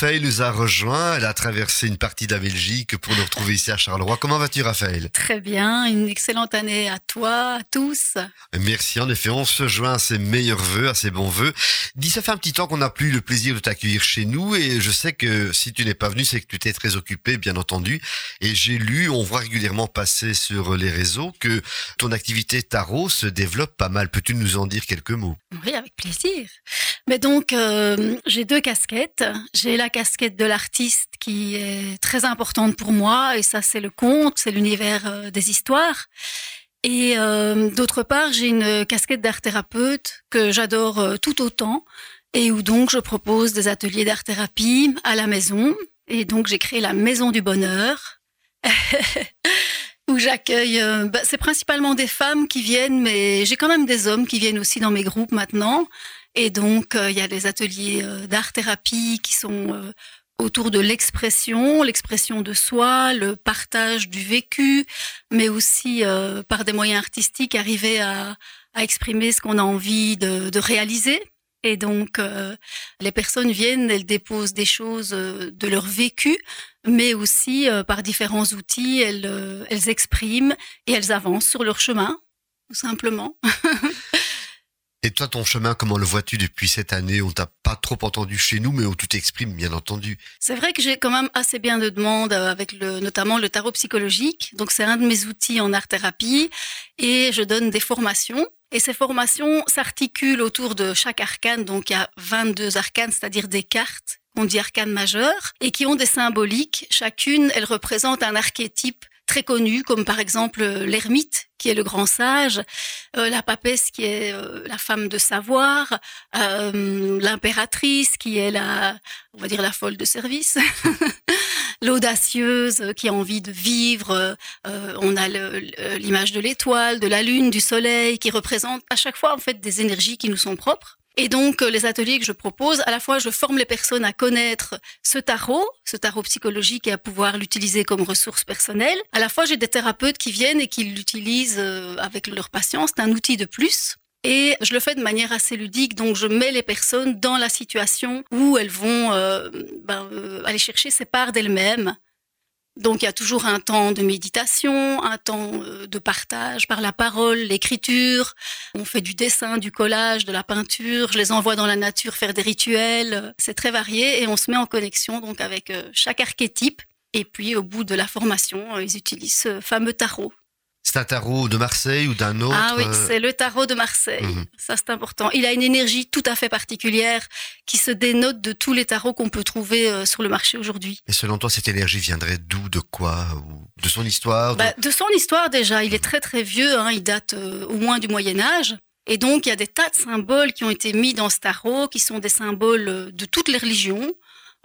Raphaël nous a rejoint. Elle a traversé une partie de la Belgique pour nous retrouver ici à Charleroi. Comment vas-tu, Raphaël? Très bien. Une excellente année à toi, à tous. Merci. En effet, on se joint à ses meilleurs voeux, à ses bons voeux. Dis, ça fait un petit temps qu'on n'a plus le plaisir de t'accueillir chez nous et je sais que si tu n'es pas venu, c'est que tu t'es très occupé, bien entendu. Et j'ai lu, on voit régulièrement passer sur les réseaux que ton activité tarot se développe pas mal. Peux-tu nous en dire quelques mots? Oui, avec plaisir. Mais donc, euh, j'ai deux casquettes. J'ai la casquette de l'artiste qui est très importante pour moi, et ça, c'est le conte, c'est l'univers euh, des histoires. Et euh, d'autre part, j'ai une casquette d'art thérapeute que j'adore euh, tout autant, et où donc je propose des ateliers d'art thérapie à la maison. Et donc, j'ai créé la Maison du Bonheur. où j'accueille, bah, c'est principalement des femmes qui viennent, mais j'ai quand même des hommes qui viennent aussi dans mes groupes maintenant. Et donc, euh, il y a des ateliers euh, d'art-thérapie qui sont euh, autour de l'expression, l'expression de soi, le partage du vécu, mais aussi par des moyens artistiques, arriver à, exprimer ce qu'on a envie de, réaliser. Et donc, les personnes viennent, elles déposent des choses de leur vécu, mais aussi par différents outils, elles expriment et elles avancent sur leur chemin, tout simplement. Et toi, ton chemin, comment le vois-tu depuis cette année? On t'a pas trop entendu chez nous, mais où tu t'exprimes, bien entendu. C'est vrai que j'ai quand même assez bien de demandes euh, avec le, notamment le tarot psychologique. Donc c'est un de mes outils en art thérapie et je donne des formations. Et ces formations s'articulent autour de chaque arcane. Donc il y a 22 arcanes, c'est-à-dire des cartes qu'on dit arcanes majeures et qui ont des symboliques. Chacune, elle représente un archétype très connu, comme par exemple euh, l'ermite, qui est le grand sage, euh, la papesse, qui est euh, la femme de savoir, euh, l'impératrice, qui est la, on va dire la folle de service, l'audacieuse, euh, qui a envie de vivre. Euh, on a l'image de l'étoile, de la lune, du soleil, qui représente à chaque fois en fait des énergies qui nous sont propres. Et donc, euh, les ateliers que je propose, à la fois, je forme les personnes à connaître ce tarot, ce tarot psychologique et à pouvoir l'utiliser comme ressource personnelle. À la fois, j'ai des thérapeutes qui viennent et qui l'utilisent euh, avec leurs patients. C'est un outil de plus. Et je le fais de manière assez ludique, donc je mets les personnes dans la situation où elles vont euh, ben, aller chercher ces parts d'elles-mêmes. Donc il y a toujours un temps de méditation, un temps euh, de partage par la parole, l'écriture. On fait du dessin, du collage, de la peinture. Je les envoie dans la nature faire des rituels. C'est très varié et on se met en connexion donc avec euh, chaque archétype. Et puis au bout de la formation, euh, ils utilisent ce fameux tarot. C'est un tarot de Marseille ou d'un autre Ah oui, euh, c'est le tarot de Marseille. Mhm. Ça, c'est important. Il a une énergie tout à fait particulière qui se dénote de tous les tarots qu'on peut trouver euh, sur le marché aujourd'hui. Et selon toi, cette énergie viendrait d'où, de quoi De son histoire de- Bah, de son histoire déjà, il est très très vieux, hein, il date euh, au moins du Moyen Âge. Et donc, il y a des tas de symboles qui ont été mis dans ce tarot, qui sont des symboles de toutes les religions,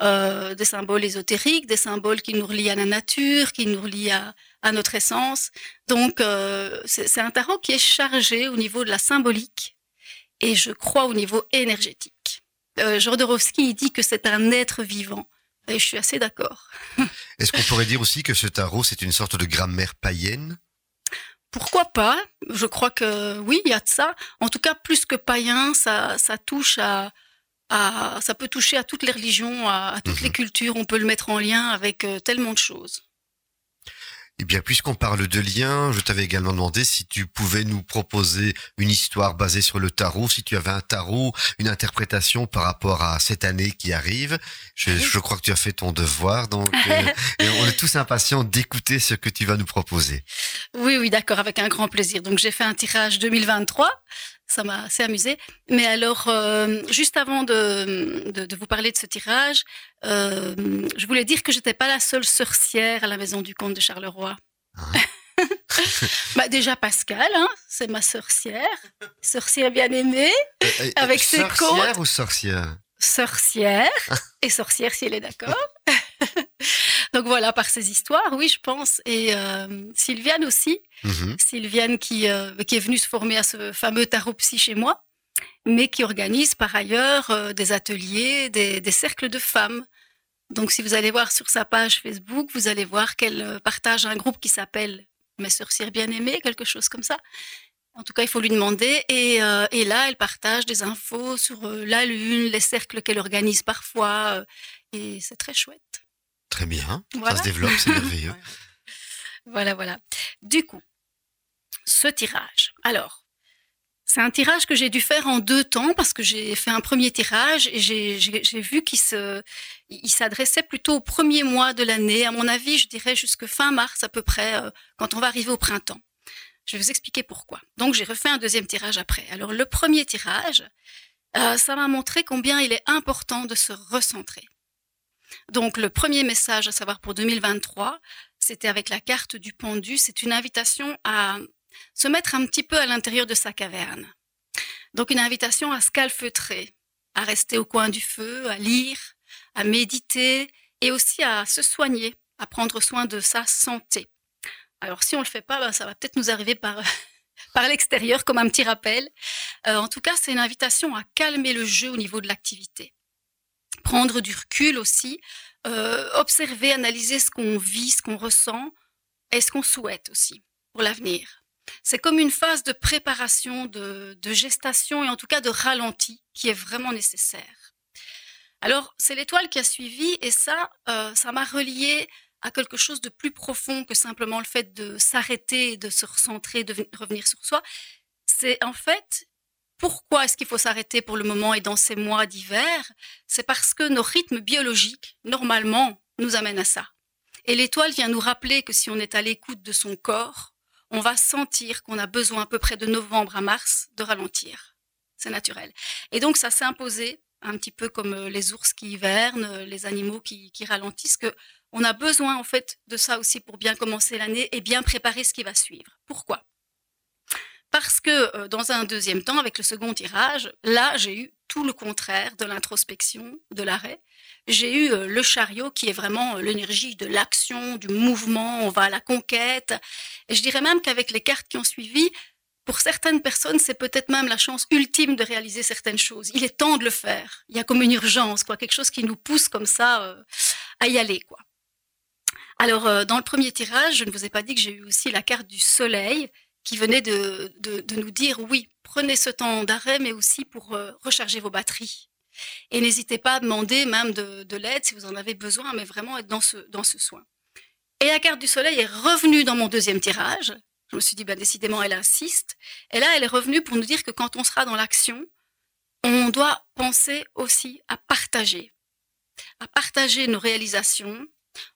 euh, des symboles ésotériques, des symboles qui nous relient à la nature, qui nous relient à, à notre essence. Donc, euh, c'est un tarot qui est chargé au niveau de la symbolique et je crois au niveau énergétique. Euh, Jodorowsky, il dit que c'est un être vivant. Et je suis assez d'accord. Est-ce qu'on pourrait dire aussi que ce tarot, c'est une sorte de grammaire païenne? Pourquoi pas? Je crois que oui, il y a de ça. En tout cas, plus que païen, ça, ça touche à, à- ça peut toucher à toutes les religions, à, à toutes les cultures. On peut le mettre en lien avec euh, tellement de choses. Eh bien, puisqu'on parle de liens, je t'avais également demandé si tu pouvais nous proposer une histoire basée sur le tarot, si tu avais un tarot, une interprétation par rapport à cette année qui arrive. Je, je crois que tu as fait ton devoir, donc euh, et on est tous impatients d'écouter ce que tu vas nous proposer. Oui, oui, d'accord, avec un grand plaisir. Donc j'ai fait un tirage 2023. Ça m'a assez amusé. Mais alors, euh, juste avant de, de, de vous parler de ce tirage, euh, je voulais dire que j'étais pas la seule sorcière à la maison du comte de Charleroi. bah, déjà Pascal, hein, c'est ma sorcière, sorcière bien aimée, Euh, euh, avec ses sorcière ou sorcière? Sorcière et sorcière si elle est d'accord. Donc voilà, par ces histoires, oui, je pense. Et euh, Sylviane aussi, Mhm. Sylviane qui, euh, qui est venue se former à ce fameux tarot psy chez moi, mais qui organise par ailleurs euh, des ateliers, des, des cercles de femmes. Donc si vous allez voir sur sa page Facebook, vous allez voir qu'elle euh, partage un groupe qui s'appelle Mes sorcières bien-aimées, quelque chose comme ça. En tout cas, il faut lui demander. Et, euh, et là, elle partage des infos sur euh, la Lune, les cercles qu'elle organise parfois. Et c'est très chouette. Très bien. Voilà. Ça se développe, c'est merveilleux. Voilà, voilà. Du coup, ce tirage. Alors, c'est un tirage que j'ai dû faire en deux temps parce que j'ai fait un premier tirage et j'ai- vu qu'il s'adressait plutôt au premier mois de l'année. À mon avis, je dirais jusque fin mars à peu près, euh, quand on va arriver au printemps. Je vais vous expliquer pourquoi. Donc, j'ai refait un deuxième tirage après. Alors, le premier tirage, euh, ça m'a montré combien il est important de se recentrer. Donc, le premier message à savoir pour 2023, c'était avec la carte du pendu. C'est une invitation à se mettre un petit peu à l'intérieur de sa caverne. Donc, une invitation à se calfeutrer, à rester au coin du feu, à lire, à méditer et aussi à se soigner, à prendre soin de sa santé. Alors, si on le fait pas, ben, ça va peut-être nous arriver par, par l'extérieur comme un petit rappel. Euh, en tout cas, c'est une invitation à calmer le jeu au niveau de l'activité. Prendre du recul aussi, euh, observer, analyser ce qu'on vit, ce qu'on ressent et ce qu'on souhaite aussi pour l'avenir. C'est comme une phase de préparation, de, gestation et en tout cas de ralenti qui est vraiment nécessaire. Alors, c'est l'étoile qui a suivi et ça, euh, ça m'a relié à quelque chose de plus profond que simplement le fait de s'arrêter, de se recentrer, de revenir sur soi. C'est en fait pourquoi est-ce qu'il faut s'arrêter pour le moment et dans ces mois d'hiver? C'est parce que nos rythmes biologiques, normalement, nous amènent à ça. Et l'étoile vient nous rappeler que si on est à l'écoute de son corps, on va sentir qu'on a besoin à peu près de novembre à mars de ralentir. C'est naturel. Et donc ça s'est imposé un petit peu comme euh, les ours qui hivernent, euh, les animaux qui, qui ralentissent, que on a besoin en fait de ça aussi pour bien commencer l'année et bien préparer ce qui va suivre. Pourquoi? Parce que euh, dans un deuxième temps, avec le second tirage, là j'ai eu tout le contraire de l'introspection, de l'arrêt. J'ai eu euh, le chariot qui est vraiment euh, l'énergie de l'action, du mouvement, on va à la conquête. Et je dirais même qu'avec les cartes qui ont suivi, pour certaines personnes, c'est peut-être même la chance ultime de réaliser certaines choses. Il est temps de le faire. Il y a comme une urgence, quoi, quelque chose qui nous pousse comme ça à y aller, quoi. Alors, dans le premier tirage, je ne vous ai pas dit que j'ai eu aussi la carte du soleil qui venait de, nous dire oui, prenez ce temps d'arrêt, mais aussi pour euh, recharger vos batteries. Et n'hésitez pas à demander même de, de l'aide si vous en avez besoin, mais vraiment être dans ce, dans ce soin. Et la carte du soleil est revenue dans mon deuxième tirage. Je me suis dit, ben, décidément, elle insiste. Et là, elle est revenue pour nous dire que quand on sera dans l'action, on doit penser aussi à partager. À partager nos réalisations,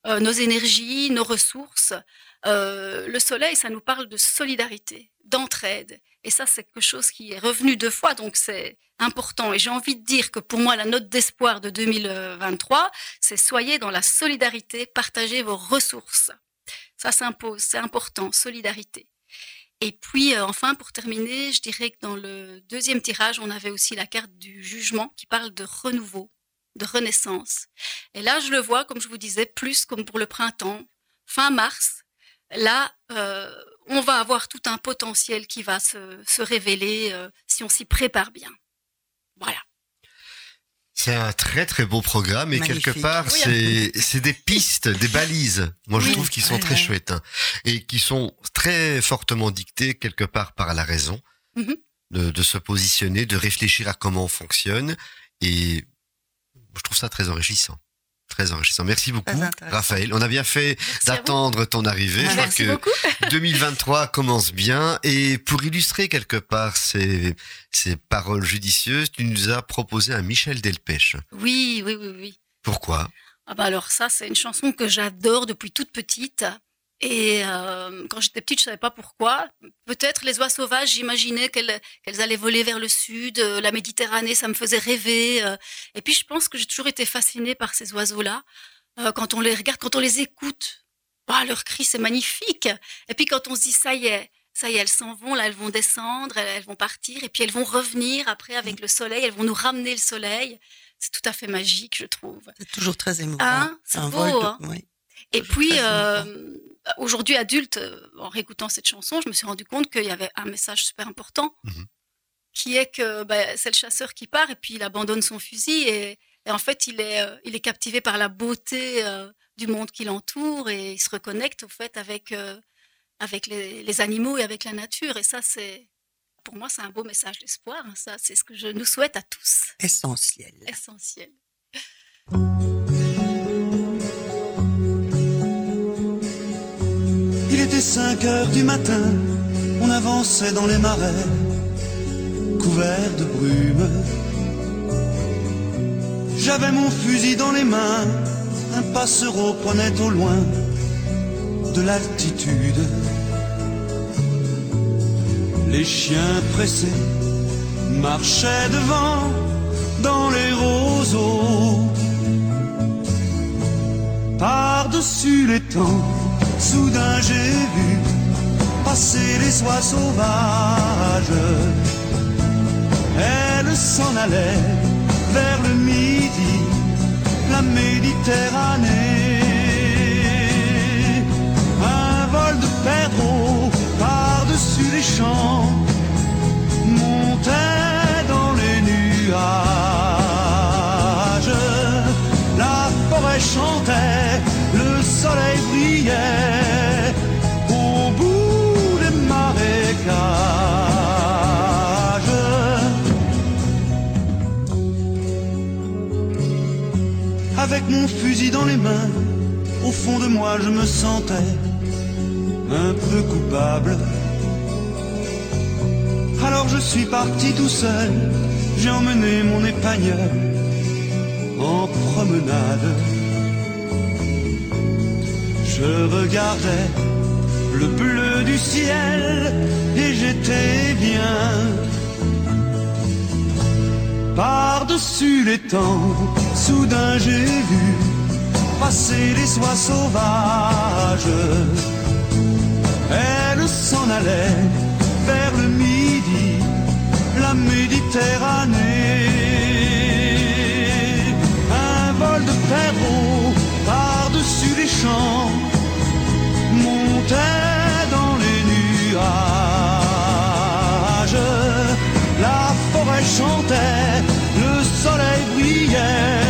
euh, nos énergies, nos ressources. Euh, le soleil, ça nous parle de solidarité, d'entraide. Et ça, c'est quelque chose qui est revenu deux fois, donc c'est important. Et j'ai envie de dire que pour moi, la note d'espoir de 2023, c'est soyez dans la solidarité, partagez vos ressources. Ça s'impose, c'est important, solidarité. Et puis, euh, enfin, pour terminer, je dirais que dans le deuxième tirage, on avait aussi la carte du jugement qui parle de renouveau, de renaissance. Et là, je le vois, comme je vous disais, plus comme pour le printemps, fin mars. Là, euh, on va avoir tout un potentiel qui va se, se révéler euh, si on s'y prépare bien. Voilà. C'est un très très beau programme et Magnifique. quelque part Oui. c'est c'est des pistes, des balises. Moi je Oui. trouve qu'ils sont très chouettes hein, et qui sont très fortement dictés quelque part par la raison Mhm. de, de se positionner, de réfléchir à comment on fonctionne et je trouve ça très enrichissant. Très enrichissant. Merci beaucoup. Raphaël. On a bien fait d'attendre ton arrivée. Je crois que beaucoup. 2023 commence bien et pour illustrer quelque part ces, ces paroles judicieuses, tu nous as proposé un Michel Delpech. Oui, oui, oui, oui. Pourquoi? Ah bah alors ça, c'est une chanson que j'adore depuis toute petite. Et euh, quand j'étais petite, je savais pas pourquoi. Peut-être les oies sauvages, j'imaginais qu'elles qu'elles allaient voler vers le sud. Euh, La Méditerranée, ça me faisait rêver. euh. Et puis je pense que j'ai toujours été fascinée par ces oiseaux-là. Quand on les regarde, quand on les écoute, bah, leur cri, c'est magnifique. Et puis quand on se dit, ça y est, ça y est, elles s'en vont, là, elles vont descendre, elles, elles vont partir, et puis elles vont revenir après avec le soleil, elles vont nous ramener le soleil. C'est tout à fait magique, je trouve. C'est toujours très émouvant. Hein, c'est beau, vol de- hein? oui. Et puis, euh, aujourd'hui adulte, euh, en réécoutant cette chanson, je me suis rendu compte qu'il y avait un message super important, Mhm. qui est que bah, c'est le chasseur qui part et puis il abandonne son fusil et, et en fait il est, euh, il est captivé par la beauté euh, du monde qui l'entoure et il se reconnecte au fait avec, euh, avec les, les animaux et avec la nature. Et ça, c'est pour moi, c'est un beau message d'espoir. hein. Ça, c'est ce que je nous souhaite à tous. Essentiel. Essentiel. 5 heures du matin, on avançait dans les marais, couverts de brume. J'avais mon fusil dans les mains, un passereau prenait au loin de l'altitude. Les chiens pressés marchaient devant dans les roseaux. Par-dessus les temps, soudain j'ai vu passer les oies sauvages. Elle s'en allait vers le midi, la Méditerranée. Un vol de perros par-dessus les champs montait dans les nuages. La forêt chantait, le soleil brillait mon fusil dans les mains, au fond de moi je me sentais un peu coupable. Alors je suis parti tout seul, j'ai emmené mon épagneur en promenade. Je regardais le bleu du ciel et j'étais bien. Par-dessus les temps, soudain j'ai vu passer les soies sauvages. Elle s'en allait vers le midi, la Méditerranée. Un vol de perros par-dessus les champs montait dans les nuages. La forêt chantait, le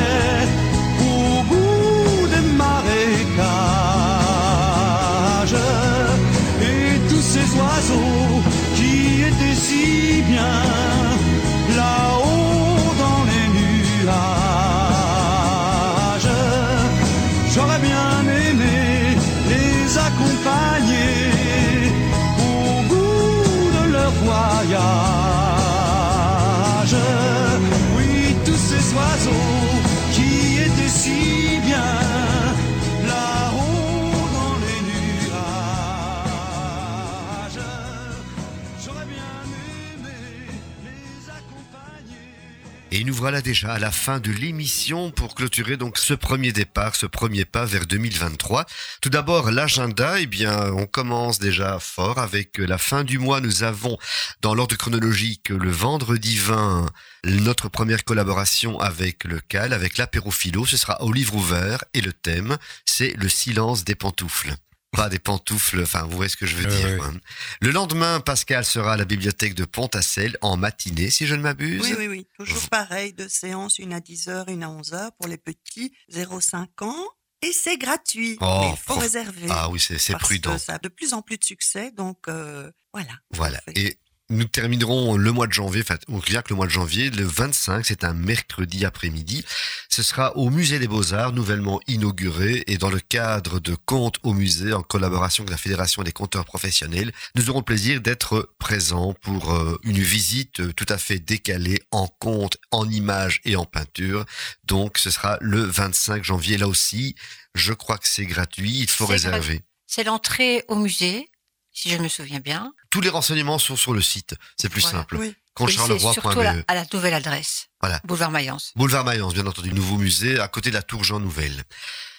voilà déjà à la fin de l'émission pour clôturer donc ce premier départ, ce premier pas vers 2023. Tout d'abord, l'agenda, eh bien, on commence déjà fort avec la fin du mois. Nous avons, dans l'ordre chronologique, le vendredi 20, notre première collaboration avec le CAL, avec l'apérophilo. Ce sera au livre ouvert et le thème, c'est le silence des pantoufles. Pas des pantoufles, enfin, vous voyez ce que je veux dire. ouais. quoi. Le lendemain, Pascal sera à la bibliothèque de Pont-à-Celle en matinée, si je ne m'abuse. Oui, oui, oui. Toujours pareil, deux séances, une à 10h, une à 11h pour les petits 0,5 ans. Et c'est gratuit. Oh, mais il faut prof- réserver. Ah oui, c'est prudent. Que ça a de plus en plus de succès. Donc, euh, voilà. Voilà. Et nous terminerons le mois de janvier, enfin, rien que le mois de janvier, le 25, c'est un mercredi après-midi. Ce sera au Musée des Beaux-Arts, nouvellement inauguré, et dans le cadre de Contes au musée, en collaboration avec la Fédération des compteurs professionnels, nous aurons le plaisir d'être présents pour euh, une visite euh, tout à fait décalée en contes, en images et en peinture. Donc, ce sera le 25 janvier. Là aussi, je crois que c'est gratuit, il faut réserver. C'est l'entrée au musée, si je me souviens bien. Tous les renseignements sont sur le site, c'est plus Voilà. simple. Oui. Concharleroy.be. surtout à la, à la nouvelle adresse, Voilà. boulevard Mayence. Boulevard Mayence, bien entendu, nouveau musée à côté de la Tour Jean Nouvelle.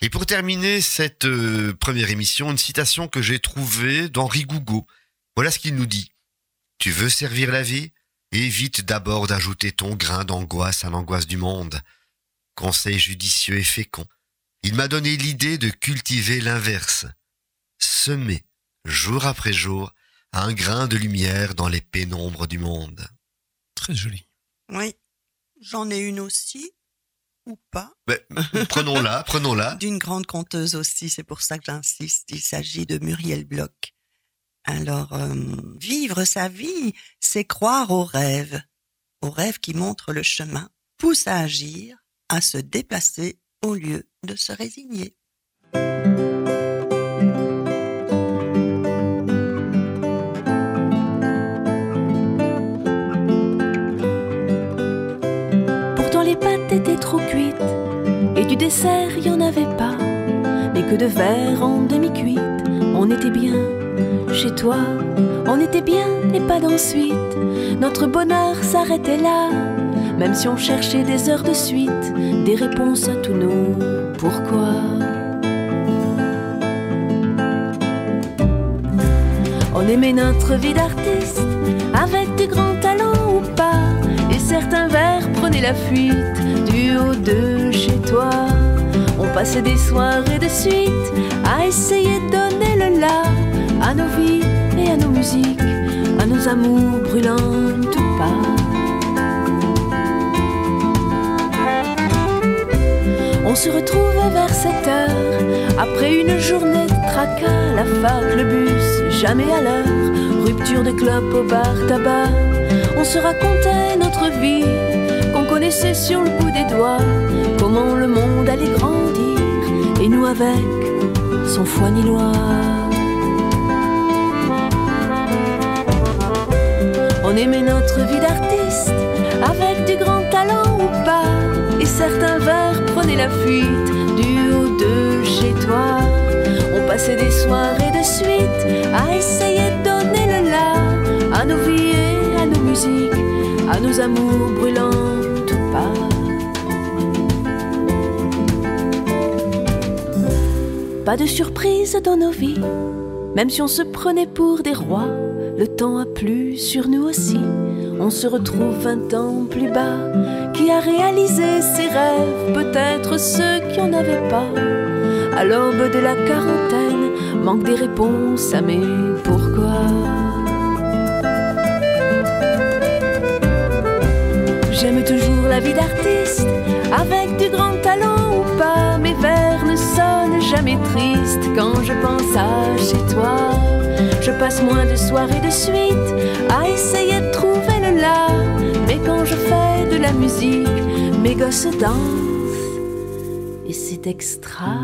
Et pour terminer cette euh, première émission, une citation que j'ai trouvée d'Henri Gougaud. Voilà ce qu'il nous dit. Tu veux servir la vie? Évite d'abord d'ajouter ton grain d'angoisse à l'angoisse du monde. Conseil judicieux et fécond. Il m'a donné l'idée de cultiver l'inverse. Semer, jour après jour, un grain de lumière dans les pénombres du monde. Très joli. Oui. J'en ai une aussi, ou pas. Mais, prenons-la, prenons-la. D'une grande conteuse aussi, c'est pour ça que j'insiste. Il s'agit de Muriel Bloch. Alors, euh, vivre sa vie, c'est croire aux rêves, aux rêves qui montrent le chemin, poussent à agir, à se déplacer au lieu de se résigner. Dessert, y en avait pas, mais que de verre en demi-cuite. On était bien chez toi, on était bien et pas d'ensuite. Notre bonheur s'arrêtait là, même si on cherchait des heures de suite, des réponses à tous nos pourquoi. On aimait notre vie d'artiste, avec du grands talents ou pas, et certains vers prenaient la fuite de chez toi. On passait des soirées de suite à essayer de donner le là à nos vies et à nos musiques, à nos amours brûlants tout pas. On se retrouvait vers 7 heures, après une journée de tracas, la fac, le bus, jamais à l'heure, rupture de clopes au bar tabac. On se racontait notre vie, connaissait sur le bout des doigts, comment le monde allait grandir, et nous avec, sans foi ni loi. On aimait notre vie d'artiste, avec du grand talent ou pas, et certains vers prenaient la fuite du haut de chez toi. On passait des soirées de suite à essayer de donner le là à nos vies et à nos musiques, à nos amours brûlants pas. De surprise dans nos vies, même si on se prenait pour des rois. Le temps a plu sur nous aussi. On se retrouve vingt ans plus bas. Qui a réalisé ses rêves Peut-être ceux qui en avaient pas. À l'aube de la quarantaine, manque des réponses à mes pourquoi. J'aime toujours la vie d'artiste, avec du grand talent ou pas. Mes vers ne sonnent jamais tristes quand je pense à chez toi. Je passe moins de soirées de suite à essayer de trouver le là. Mais quand je fais de la musique, mes gosses dansent et c'est extra.